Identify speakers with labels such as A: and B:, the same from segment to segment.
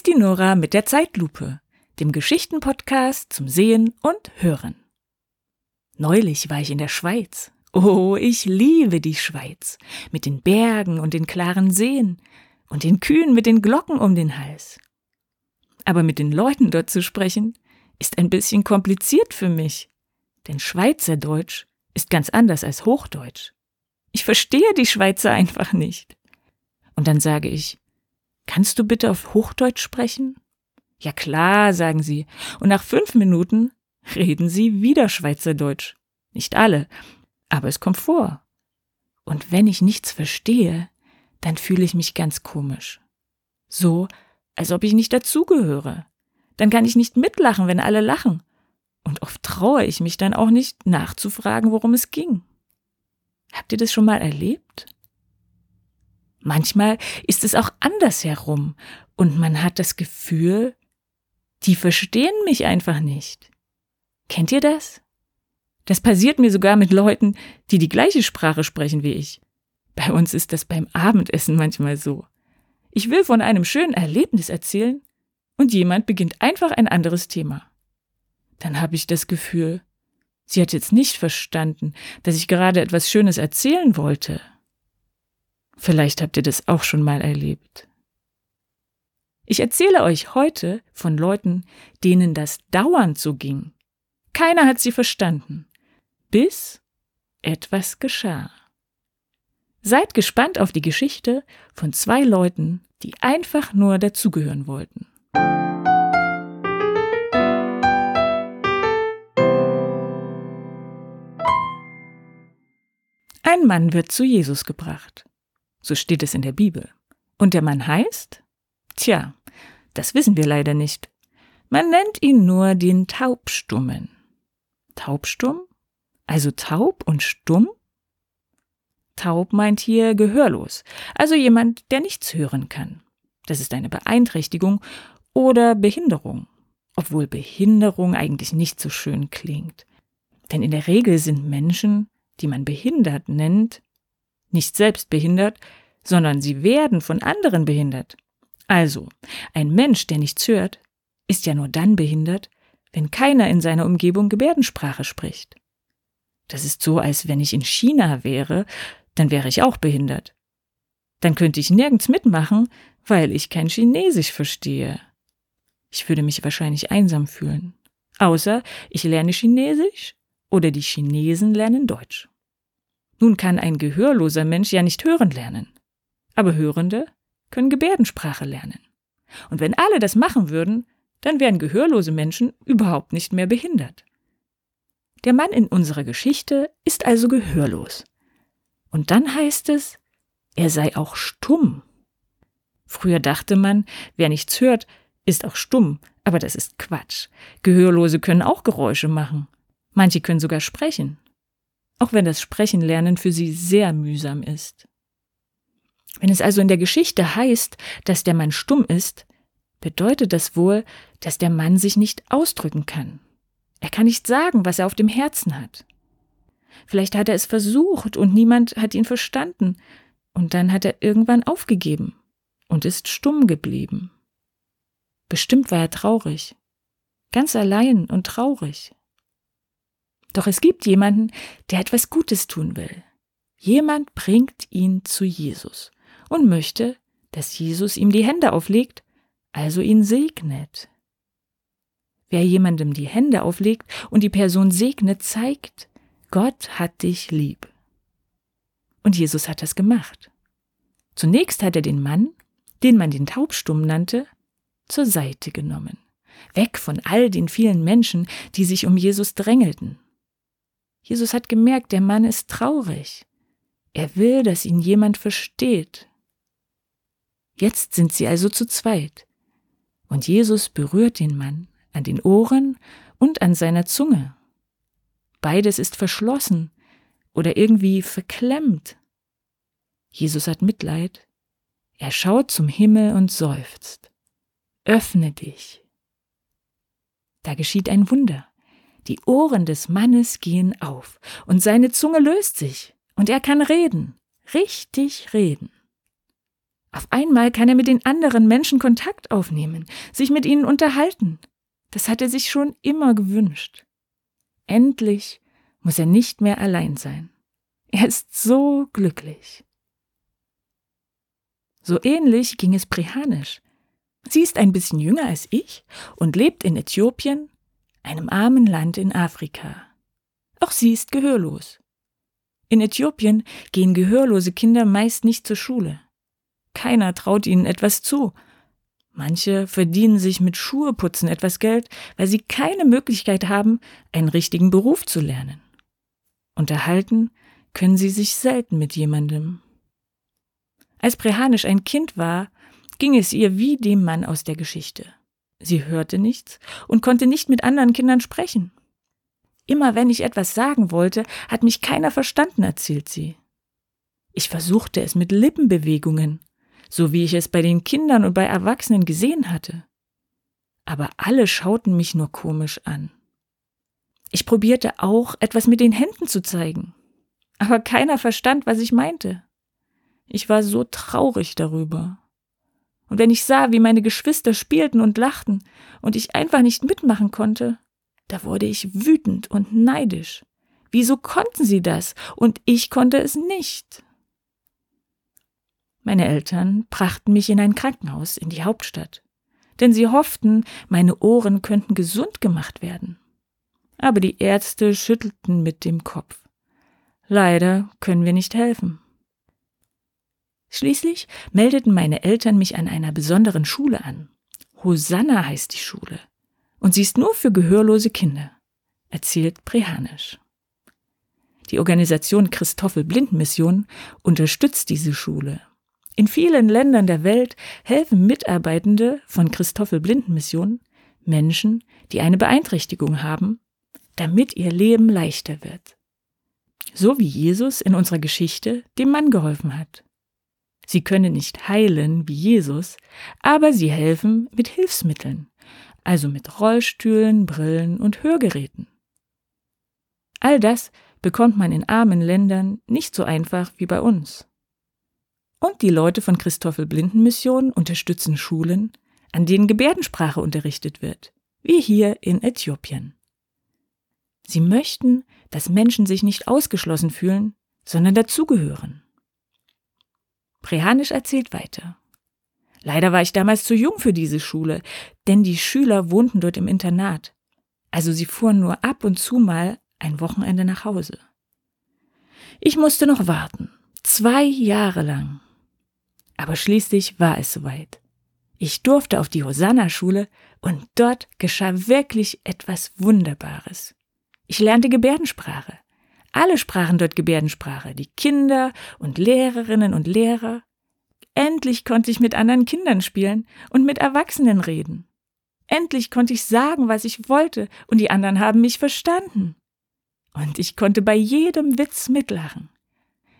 A: Ist die Nora mit der Zeitlupe, dem Geschichtenpodcast zum Sehen und Hören. Neulich war ich in der Schweiz. Oh, ich liebe die Schweiz. Mit den Bergen und den klaren Seen und den Kühen mit den Glocken um den Hals. Aber mit den Leuten dort zu sprechen, ist ein bisschen kompliziert für mich. Denn Schweizerdeutsch ist ganz anders als Hochdeutsch. Ich verstehe die Schweizer einfach nicht. Und dann sage ich, kannst du bitte auf Hochdeutsch sprechen? Ja klar, sagen sie. Und nach fünf Minuten reden sie wieder Schweizerdeutsch. Nicht alle, aber es kommt vor. Und wenn ich nichts verstehe, dann fühle ich mich ganz komisch. So, als ob ich nicht dazugehöre. Dann kann ich nicht mitlachen, wenn alle lachen. Und oft traue ich mich dann auch nicht nachzufragen, worum es ging. Habt ihr das schon mal erlebt? Manchmal ist es auch andersherum und man hat das Gefühl, die verstehen mich einfach nicht. Kennt ihr das? Das passiert mir sogar mit Leuten, die die gleiche Sprache sprechen wie ich. Bei uns ist das beim Abendessen manchmal so. Ich will von einem schönen Erlebnis erzählen und jemand beginnt einfach ein anderes Thema. Dann habe ich das Gefühl, sie hat jetzt nicht verstanden, dass ich gerade etwas Schönes erzählen wollte. Vielleicht habt ihr das auch schon mal erlebt. Ich erzähle euch heute von Leuten, denen das dauernd so ging. Keiner hat sie verstanden, bis etwas geschah. Seid gespannt auf die Geschichte von zwei Leuten, die einfach nur dazugehören wollten. Ein Mann wird zu Jesus gebracht. So steht es in der Bibel. Und der Mann heißt? Tja, das wissen wir leider nicht. Man nennt ihn nur den Taubstummen. Taubstumm? Also taub und stumm? Taub meint hier gehörlos, also jemand, der nichts hören kann. Das ist eine Beeinträchtigung oder Behinderung, obwohl Behinderung eigentlich nicht so schön klingt. Denn in der Regel sind Menschen, die man behindert nennt, nicht selbst behindert, sondern sie werden von anderen behindert. Also, ein Mensch, der nichts hört, ist ja nur dann behindert, wenn keiner in seiner Umgebung Gebärdensprache spricht. Das ist so, als wenn ich in China wäre, dann wäre ich auch behindert. Dann könnte ich nirgends mitmachen, weil ich kein Chinesisch verstehe. Ich würde mich wahrscheinlich einsam fühlen. Außer ich lerne Chinesisch oder die Chinesen lernen Deutsch. Nun kann ein gehörloser Mensch ja nicht hören lernen. Aber Hörende können Gebärdensprache lernen. Und wenn alle das machen würden, dann wären gehörlose Menschen überhaupt nicht mehr behindert. Der Mann in unserer Geschichte ist also gehörlos. Und dann heißt es, er sei auch stumm. Früher dachte man, wer nichts hört, ist auch stumm, aber das ist Quatsch. Gehörlose können auch Geräusche machen. Manche können sogar sprechen auch wenn das Sprechenlernen für sie sehr mühsam ist. Wenn es also in der Geschichte heißt, dass der Mann stumm ist, bedeutet das wohl, dass der Mann sich nicht ausdrücken kann. Er kann nicht sagen, was er auf dem Herzen hat. Vielleicht hat er es versucht und niemand hat ihn verstanden, und dann hat er irgendwann aufgegeben und ist stumm geblieben. Bestimmt war er traurig, ganz allein und traurig. Doch es gibt jemanden, der etwas Gutes tun will. Jemand bringt ihn zu Jesus und möchte, dass Jesus ihm die Hände auflegt, also ihn segnet. Wer jemandem die Hände auflegt und die Person segnet, zeigt, Gott hat dich lieb. Und Jesus hat das gemacht. Zunächst hat er den Mann, den man den Taubstumm nannte, zur Seite genommen, weg von all den vielen Menschen, die sich um Jesus drängelten. Jesus hat gemerkt, der Mann ist traurig. Er will, dass ihn jemand versteht. Jetzt sind sie also zu zweit. Und Jesus berührt den Mann an den Ohren und an seiner Zunge. Beides ist verschlossen oder irgendwie verklemmt. Jesus hat Mitleid. Er schaut zum Himmel und seufzt. Öffne dich. Da geschieht ein Wunder. Die Ohren des Mannes gehen auf und seine Zunge löst sich und er kann reden, richtig reden. Auf einmal kann er mit den anderen Menschen Kontakt aufnehmen, sich mit ihnen unterhalten. Das hat er sich schon immer gewünscht. Endlich muss er nicht mehr allein sein. Er ist so glücklich. So ähnlich ging es Prihanisch. Sie ist ein bisschen jünger als ich und lebt in Äthiopien, einem armen Land in Afrika. Auch sie ist gehörlos. In Äthiopien gehen gehörlose Kinder meist nicht zur Schule. Keiner traut ihnen etwas zu. Manche verdienen sich mit Schuheputzen etwas Geld, weil sie keine Möglichkeit haben, einen richtigen Beruf zu lernen. Unterhalten können sie sich selten mit jemandem. Als Prehanisch ein Kind war, ging es ihr wie dem Mann aus der Geschichte. Sie hörte nichts und konnte nicht mit anderen Kindern sprechen. Immer wenn ich etwas sagen wollte, hat mich keiner verstanden, erzählt sie. Ich versuchte es mit Lippenbewegungen, so wie ich es bei den Kindern und bei Erwachsenen gesehen hatte. Aber alle schauten mich nur komisch an. Ich probierte auch, etwas mit den Händen zu zeigen, aber keiner verstand, was ich meinte. Ich war so traurig darüber. Und wenn ich sah, wie meine Geschwister spielten und lachten und ich einfach nicht mitmachen konnte, da wurde ich wütend und neidisch. Wieso konnten sie das und ich konnte es nicht? Meine Eltern brachten mich in ein Krankenhaus in die Hauptstadt, denn sie hofften, meine Ohren könnten gesund gemacht werden. Aber die Ärzte schüttelten mit dem Kopf. Leider können wir nicht helfen. Schließlich meldeten meine Eltern mich an einer besonderen Schule an. Hosanna heißt die Schule. Und sie ist nur für gehörlose Kinder, erzählt Prehanisch. Die Organisation Christoffel Blindenmission unterstützt diese Schule. In vielen Ländern der Welt helfen Mitarbeitende von Christoffel Blindenmission Menschen, die eine Beeinträchtigung haben, damit ihr Leben leichter wird. So wie Jesus in unserer Geschichte dem Mann geholfen hat. Sie können nicht heilen wie Jesus, aber sie helfen mit Hilfsmitteln, also mit Rollstühlen, Brillen und Hörgeräten. All das bekommt man in armen Ländern nicht so einfach wie bei uns. Und die Leute von Christoffel Blindenmission unterstützen Schulen, an denen Gebärdensprache unterrichtet wird, wie hier in Äthiopien. Sie möchten, dass Menschen sich nicht ausgeschlossen fühlen, sondern dazugehören. Prehanisch erzählt weiter. Leider war ich damals zu jung für diese Schule, denn die Schüler wohnten dort im Internat. Also sie fuhren nur ab und zu mal ein Wochenende nach Hause. Ich musste noch warten. Zwei Jahre lang. Aber schließlich war es soweit. Ich durfte auf die Hosanna-Schule und dort geschah wirklich etwas Wunderbares. Ich lernte Gebärdensprache. Alle sprachen dort Gebärdensprache, die Kinder und Lehrerinnen und Lehrer. Endlich konnte ich mit anderen Kindern spielen und mit Erwachsenen reden. Endlich konnte ich sagen, was ich wollte, und die anderen haben mich verstanden. Und ich konnte bei jedem Witz mitlachen.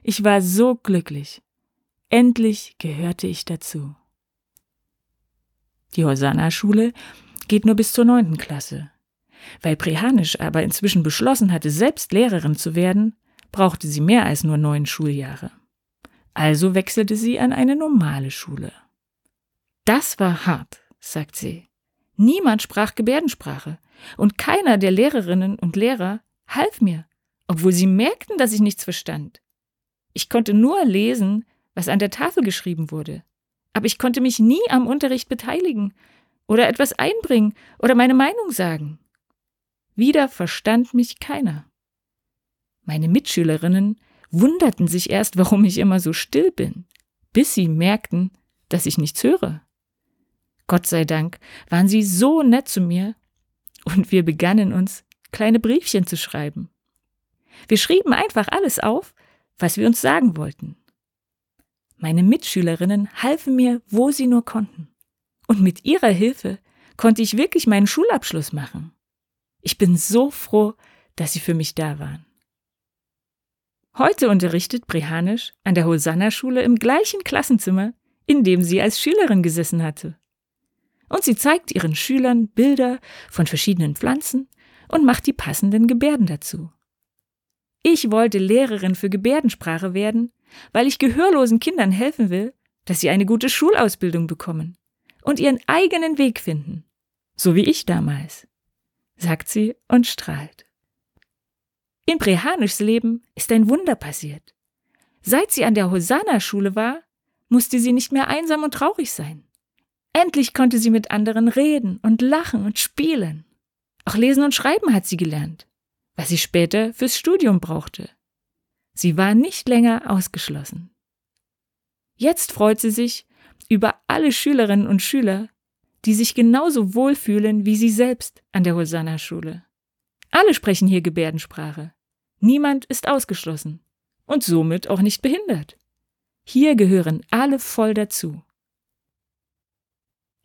A: Ich war so glücklich. Endlich gehörte ich dazu. Die Hosanna-Schule geht nur bis zur neunten Klasse. Weil Prehanisch aber inzwischen beschlossen hatte, selbst Lehrerin zu werden, brauchte sie mehr als nur neun Schuljahre. Also wechselte sie an eine normale Schule. Das war hart, sagt sie. Niemand sprach Gebärdensprache und keiner der Lehrerinnen und Lehrer half mir, obwohl sie merkten, dass ich nichts verstand. Ich konnte nur lesen, was an der Tafel geschrieben wurde, aber ich konnte mich nie am Unterricht beteiligen oder etwas einbringen oder meine Meinung sagen. Wieder verstand mich keiner. Meine Mitschülerinnen wunderten sich erst, warum ich immer so still bin, bis sie merkten, dass ich nichts höre. Gott sei Dank waren sie so nett zu mir und wir begannen uns kleine Briefchen zu schreiben. Wir schrieben einfach alles auf, was wir uns sagen wollten. Meine Mitschülerinnen halfen mir, wo sie nur konnten. Und mit ihrer Hilfe konnte ich wirklich meinen Schulabschluss machen. Ich bin so froh, dass Sie für mich da waren. Heute unterrichtet Brehanisch an der Hosanna-Schule im gleichen Klassenzimmer, in dem sie als Schülerin gesessen hatte. Und sie zeigt ihren Schülern Bilder von verschiedenen Pflanzen und macht die passenden Gebärden dazu. Ich wollte Lehrerin für Gebärdensprache werden, weil ich gehörlosen Kindern helfen will, dass sie eine gute Schulausbildung bekommen und ihren eigenen Weg finden, so wie ich damals, sagt sie und strahlt. In Brehanischs Leben ist ein Wunder passiert. Seit sie an der Hosanna-Schule war, musste sie nicht mehr einsam und traurig sein. Endlich konnte sie mit anderen reden und lachen und spielen. Auch lesen und schreiben hat sie gelernt, was sie später fürs Studium brauchte. Sie war nicht länger ausgeschlossen. Jetzt freut sie sich über alle Schülerinnen und Schüler, die sich genauso wohlfühlen wie sie selbst an der Hosanna-Schule. Alle sprechen hier Gebärdensprache. Niemand ist ausgeschlossen und somit auch nicht behindert. Hier gehören alle voll dazu.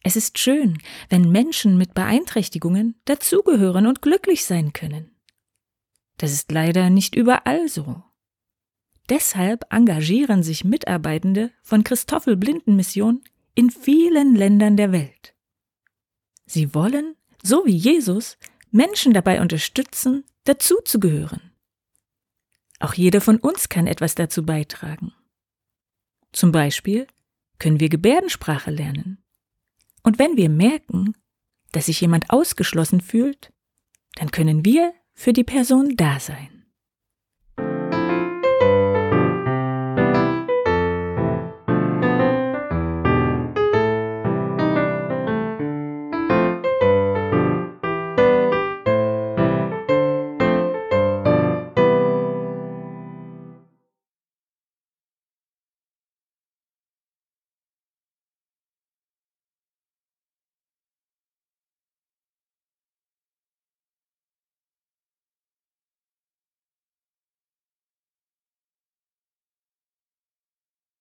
A: Es ist schön, wenn Menschen mit Beeinträchtigungen dazugehören und glücklich sein können. Das ist leider nicht überall so. Deshalb engagieren sich Mitarbeitende von Christoffel Blindenmission in vielen Ländern der Welt. Sie wollen, so wie Jesus, Menschen dabei unterstützen, dazuzugehören. Auch jeder von uns kann etwas dazu beitragen. Zum Beispiel können wir Gebärdensprache lernen. Und wenn wir merken, dass sich jemand ausgeschlossen fühlt, dann können wir für die Person da sein.